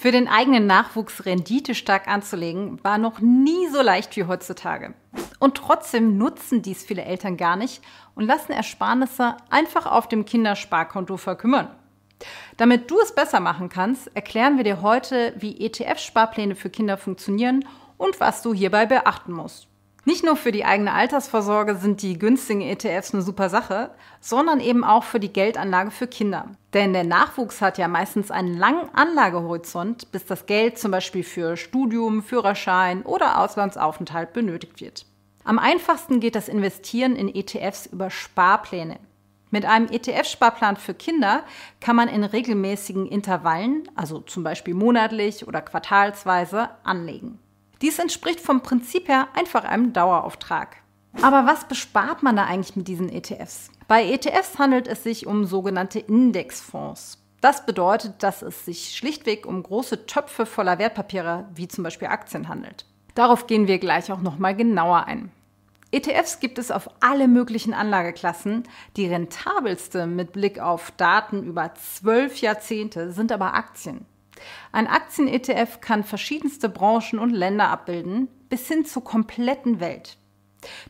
Für den eigenen Nachwuchs Rendite stark anzulegen, war noch nie so leicht wie heutzutage. Und trotzdem nutzen dies viele Eltern gar nicht und lassen Ersparnisse einfach auf dem Kindersparkonto verkümmern. Damit du es besser machen kannst, erklären wir dir heute, wie ETF-Sparpläne für Kinder funktionieren und was du hierbei beachten musst. Nicht nur für die eigene Altersvorsorge sind die günstigen ETFs eine super Sache, sondern eben auch für die Geldanlage für Kinder. Denn der Nachwuchs hat ja meistens einen langen Anlagehorizont, bis das Geld zum Beispiel für Studium, Führerschein oder Auslandsaufenthalt benötigt wird. Am einfachsten geht das Investieren in ETFs über Sparpläne. Mit einem ETF-Sparplan für Kinder kann man in regelmäßigen Intervallen, also zum Beispiel monatlich oder quartalsweise, anlegen. Dies entspricht vom Prinzip her einfach einem Dauerauftrag. Aber was bespart man da eigentlich mit diesen ETFs? Bei ETFs handelt es sich um sogenannte Indexfonds. Das bedeutet, dass es sich schlichtweg um große Töpfe voller Wertpapiere, wie zum Beispiel Aktien, handelt. Darauf gehen wir gleich auch nochmal genauer ein. ETFs gibt es auf alle möglichen Anlageklassen. Die rentabelste mit Blick auf Daten über zwölf Jahrzehnte sind aber Aktien. Ein Aktien-ETF kann verschiedenste Branchen und Länder abbilden, bis hin zur kompletten Welt.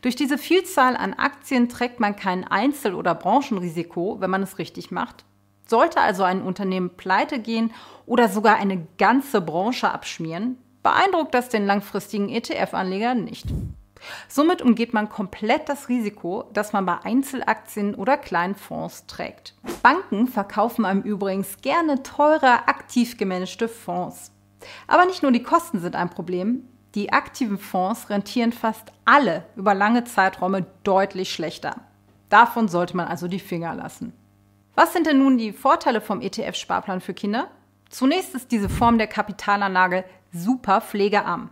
Durch diese Vielzahl an Aktien trägt man kein Einzel- oder Branchenrisiko, wenn man es richtig macht. Sollte also ein Unternehmen pleite gehen oder sogar eine ganze Branche abschmieren, beeindruckt das den langfristigen ETF-Anleger nicht. Somit umgeht man komplett das Risiko, das man bei Einzelaktien oder kleinen Fonds trägt. Banken verkaufen einem übrigens gerne teure, aktiv gemanagte Fonds. Aber nicht nur die Kosten sind ein Problem, die aktiven Fonds rentieren fast alle über lange Zeiträume deutlich schlechter. Davon sollte man also die Finger lassen. Was sind denn nun die Vorteile vom ETF-Sparplan für Kinder? Zunächst ist diese Form der Kapitalanlage super pflegearm.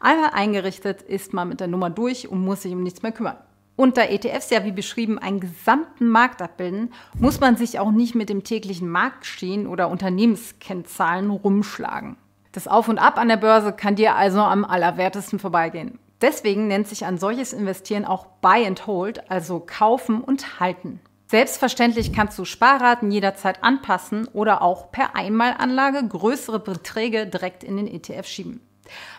Einmal eingerichtet ist man mit der Nummer durch und muss sich um nichts mehr kümmern. Und da ETFs ja wie beschrieben einen gesamten Markt abbilden, muss man sich auch nicht mit dem täglichen Marktgeschehen oder Unternehmenskennzahlen rumschlagen. Das Auf und Ab an der Börse kann dir also am allerwertesten vorbeigehen. Deswegen nennt sich ein solches Investieren auch Buy and Hold, also kaufen und halten. Selbstverständlich kannst du Sparraten jederzeit anpassen oder auch per Einmalanlage größere Beträge direkt in den ETF schieben.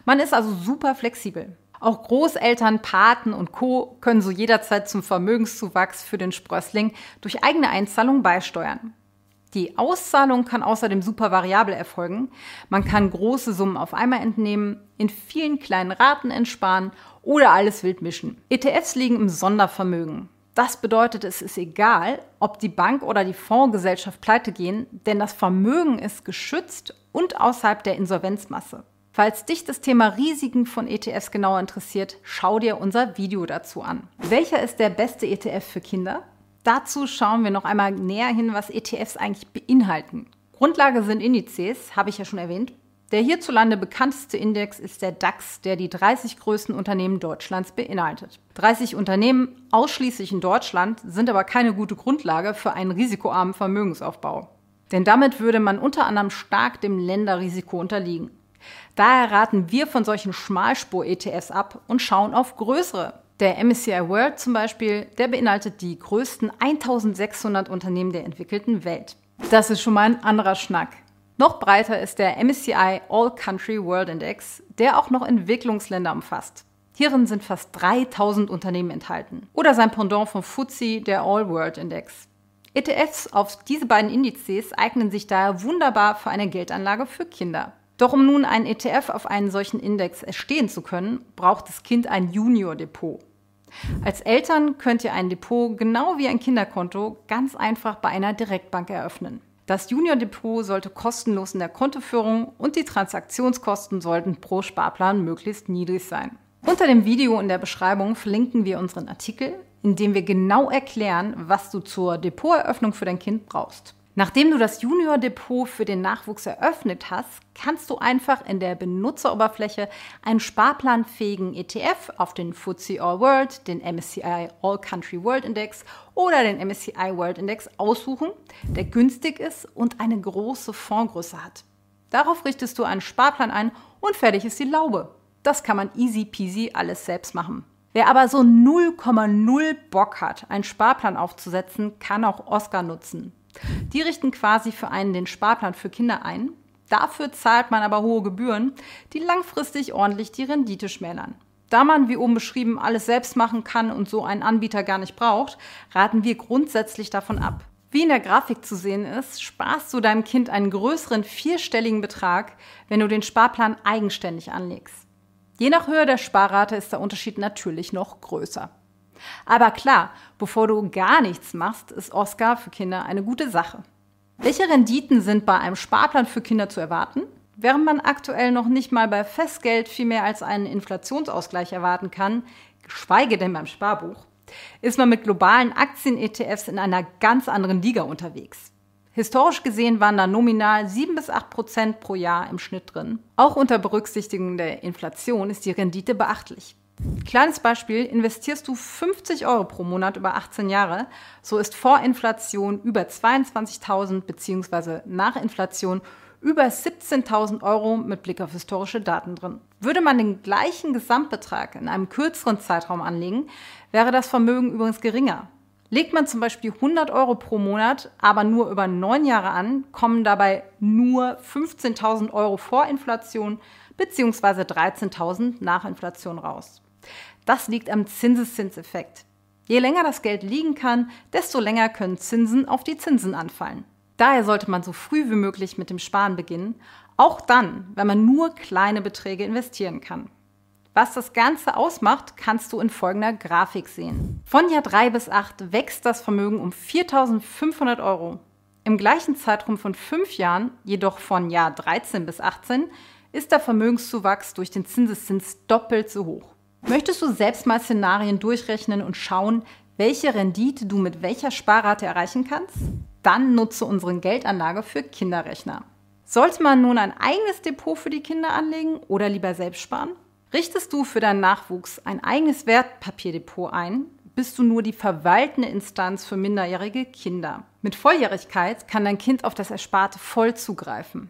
Man ist also super flexibel. Auch Großeltern, Paten und Co. können so jederzeit zum Vermögenszuwachs für den Sprössling durch eigene Einzahlung beisteuern. Die Auszahlung kann außerdem super variabel erfolgen. Man kann große Summen auf einmal entnehmen, in vielen kleinen Raten entsparen oder alles wild mischen. ETFs liegen im Sondervermögen. Das bedeutet, es ist egal, ob die Bank oder die Fondsgesellschaft pleite gehen, denn das Vermögen ist geschützt und außerhalb der Insolvenzmasse. Falls dich das Thema Risiken von ETFs genauer interessiert, schau dir unser Video dazu an. Welcher ist der beste ETF für Kinder? Dazu schauen wir noch einmal näher hin, was ETFs eigentlich beinhalten. Grundlage sind Indizes, habe ich ja schon erwähnt. Der hierzulande bekannteste Index ist der DAX, der die 30 größten Unternehmen Deutschlands beinhaltet. 30 Unternehmen ausschließlich in Deutschland sind aber keine gute Grundlage für einen risikoarmen Vermögensaufbau. Denn damit würde man unter anderem stark dem Länderrisiko unterliegen. Daher raten wir von solchen Schmalspur-ETFs ab und schauen auf größere. Der MSCI World zum Beispiel, der beinhaltet die größten 1600 Unternehmen der entwickelten Welt. Das ist schon mal ein anderer Schnack. Noch breiter ist der MSCI All Country World Index, der auch noch Entwicklungsländer umfasst. Hierin sind fast 3000 Unternehmen enthalten. Oder sein Pendant vom FTSE, der All World Index. ETFs auf diese beiden Indizes eignen sich daher wunderbar für eine Geldanlage für Kinder. Doch um nun einen ETF auf einen solchen Index erstehen zu können, braucht das Kind ein Junior-Depot. Als Eltern könnt ihr ein Depot genau wie ein Kinderkonto ganz einfach bei einer Direktbank eröffnen. Das Junior-Depot sollte kostenlos in der Kontoführung und die Transaktionskosten sollten pro Sparplan möglichst niedrig sein. Unter dem Video in der Beschreibung verlinken wir unseren Artikel, in dem wir genau erklären, was du zur Depoteröffnung für dein Kind brauchst. Nachdem du das Junior Depot für den Nachwuchs eröffnet hast, kannst du einfach in der Benutzeroberfläche einen sparplanfähigen ETF auf den FTSE All World, den MSCI All Country World Index oder den MSCI World Index aussuchen, der günstig ist und eine große Fondsgröße hat. Darauf richtest du einen Sparplan ein und fertig ist die Laube. Das kann man easy peasy alles selbst machen. Wer aber so 0,0 Bock hat, einen Sparplan aufzusetzen, kann auch Oscar nutzen. Die richten quasi für einen den Sparplan für Kinder ein. Dafür zahlt man aber hohe Gebühren, die langfristig ordentlich die Rendite schmälern. Da man, wie oben beschrieben, alles selbst machen kann und so einen Anbieter gar nicht braucht, raten wir grundsätzlich davon ab. Wie in der Grafik zu sehen ist, sparst du deinem Kind einen größeren vierstelligen Betrag, wenn du den Sparplan eigenständig anlegst. Je nach Höhe der Sparrate ist der Unterschied natürlich noch größer. Aber klar, bevor du gar nichts machst, ist Oscar für Kinder eine gute Sache. Welche Renditen sind bei einem Sparplan für Kinder zu erwarten? Während man aktuell noch nicht mal bei Festgeld viel mehr als einen Inflationsausgleich erwarten kann, geschweige denn beim Sparbuch, ist man mit globalen Aktien-ETFs in einer ganz anderen Liga unterwegs. Historisch gesehen waren da nominal 7 bis 8 Prozent pro Jahr im Schnitt drin. Auch unter Berücksichtigung der Inflation ist die Rendite beachtlich. Kleines Beispiel, investierst du 50 Euro pro Monat über 18 Jahre, so ist vor Inflation über 22.000 bzw. nach Inflation über 17.000 Euro mit Blick auf historische Daten drin. Würde man den gleichen Gesamtbetrag in einem kürzeren Zeitraum anlegen, wäre das Vermögen übrigens geringer. Legt man zum Beispiel 100 Euro pro Monat, aber nur über neun Jahre an, kommen dabei nur 15.000 Euro vor Inflation bzw. 13.000 nach Inflation raus. Das liegt am Zinseszinseffekt. Je länger das Geld liegen kann, desto länger können Zinsen auf die Zinsen anfallen. Daher sollte man so früh wie möglich mit dem Sparen beginnen, auch dann, wenn man nur kleine Beträge investieren kann. Was das Ganze ausmacht, kannst du in folgender Grafik sehen. Von Jahr 3 bis 8 wächst das Vermögen um 4.500 Euro. Im gleichen Zeitraum von fünf Jahren, jedoch von Jahr 13 bis 18, ist der Vermögenszuwachs durch den Zinseszins doppelt so hoch. Möchtest du selbst mal Szenarien durchrechnen und schauen, welche Rendite du mit welcher Sparrate erreichen kannst? Dann nutze unseren Geldanlage für Kinderrechner. Sollte man nun ein eigenes Depot für die Kinder anlegen oder lieber selbst sparen? Richtest du für deinen Nachwuchs ein eigenes Wertpapierdepot ein, bist du nur die verwaltende Instanz für minderjährige Kinder. Mit Volljährigkeit kann dein Kind auf das Ersparte voll zugreifen.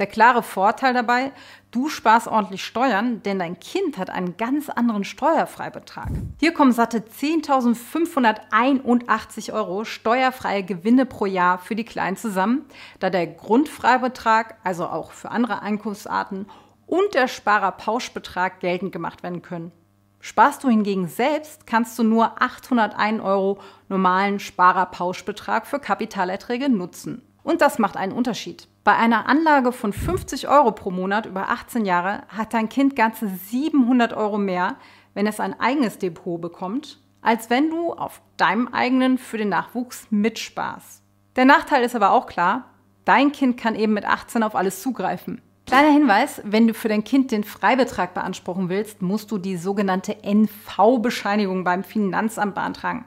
Der klare Vorteil dabei, du sparst ordentlich Steuern, denn dein Kind hat einen ganz anderen Steuerfreibetrag. Hier kommen satte 10.581 Euro steuerfreie Gewinne pro Jahr für die Kleinen zusammen, da der Grundfreibetrag, also auch für andere Einkunftsarten, und der Sparerpauschbetrag geltend gemacht werden können. Sparst du hingegen selbst, kannst du nur 801 Euro normalen Sparerpauschbetrag für Kapitalerträge nutzen. Und das macht einen Unterschied. Bei einer Anlage von 50 Euro pro Monat über 18 Jahre hat dein Kind ganze 700 Euro mehr, wenn es ein eigenes Depot bekommt, als wenn du auf deinem eigenen für den Nachwuchs mitsparst. Der Nachteil ist aber auch klar, dein Kind kann eben mit 18 auf alles zugreifen. Kleiner Hinweis, wenn du für dein Kind den Freibetrag beanspruchen willst, musst du die sogenannte NV-Bescheinigung beim Finanzamt beantragen.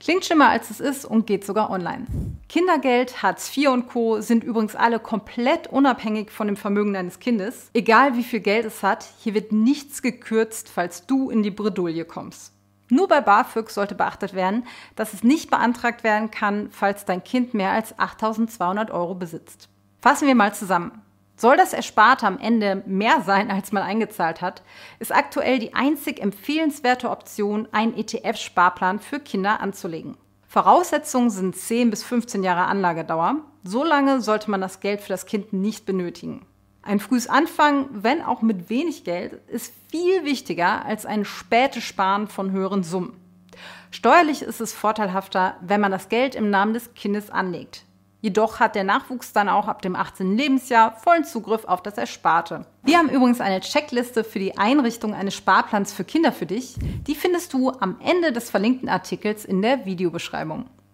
Klingt schlimmer als es ist und geht sogar online. Kindergeld, Hartz IV und Co. sind übrigens alle komplett unabhängig von dem Vermögen deines Kindes. Egal wie viel Geld es hat, hier wird nichts gekürzt, falls du in die Bredouille kommst. Nur bei BAföG sollte beachtet werden, dass es nicht beantragt werden kann, falls dein Kind mehr als 8200 Euro besitzt. Fassen wir mal zusammen. Soll das Ersparte am Ende mehr sein, als man eingezahlt hat, ist aktuell die einzig empfehlenswerte Option, einen ETF-Sparplan für Kinder anzulegen. Voraussetzungen sind 10 bis 15 Jahre Anlagedauer. So lange sollte man das Geld für das Kind nicht benötigen. Ein frühes Anfang, wenn auch mit wenig Geld, ist viel wichtiger als ein spätes Sparen von höheren Summen. Steuerlich ist es vorteilhafter, wenn man das Geld im Namen des Kindes anlegt. Jedoch hat der Nachwuchs dann auch ab dem 18. Lebensjahr vollen Zugriff auf das Ersparte. Wir haben übrigens eine Checkliste für die Einrichtung eines Sparplans für Kinder für dich. Die findest du am Ende des verlinkten Artikels in der Videobeschreibung.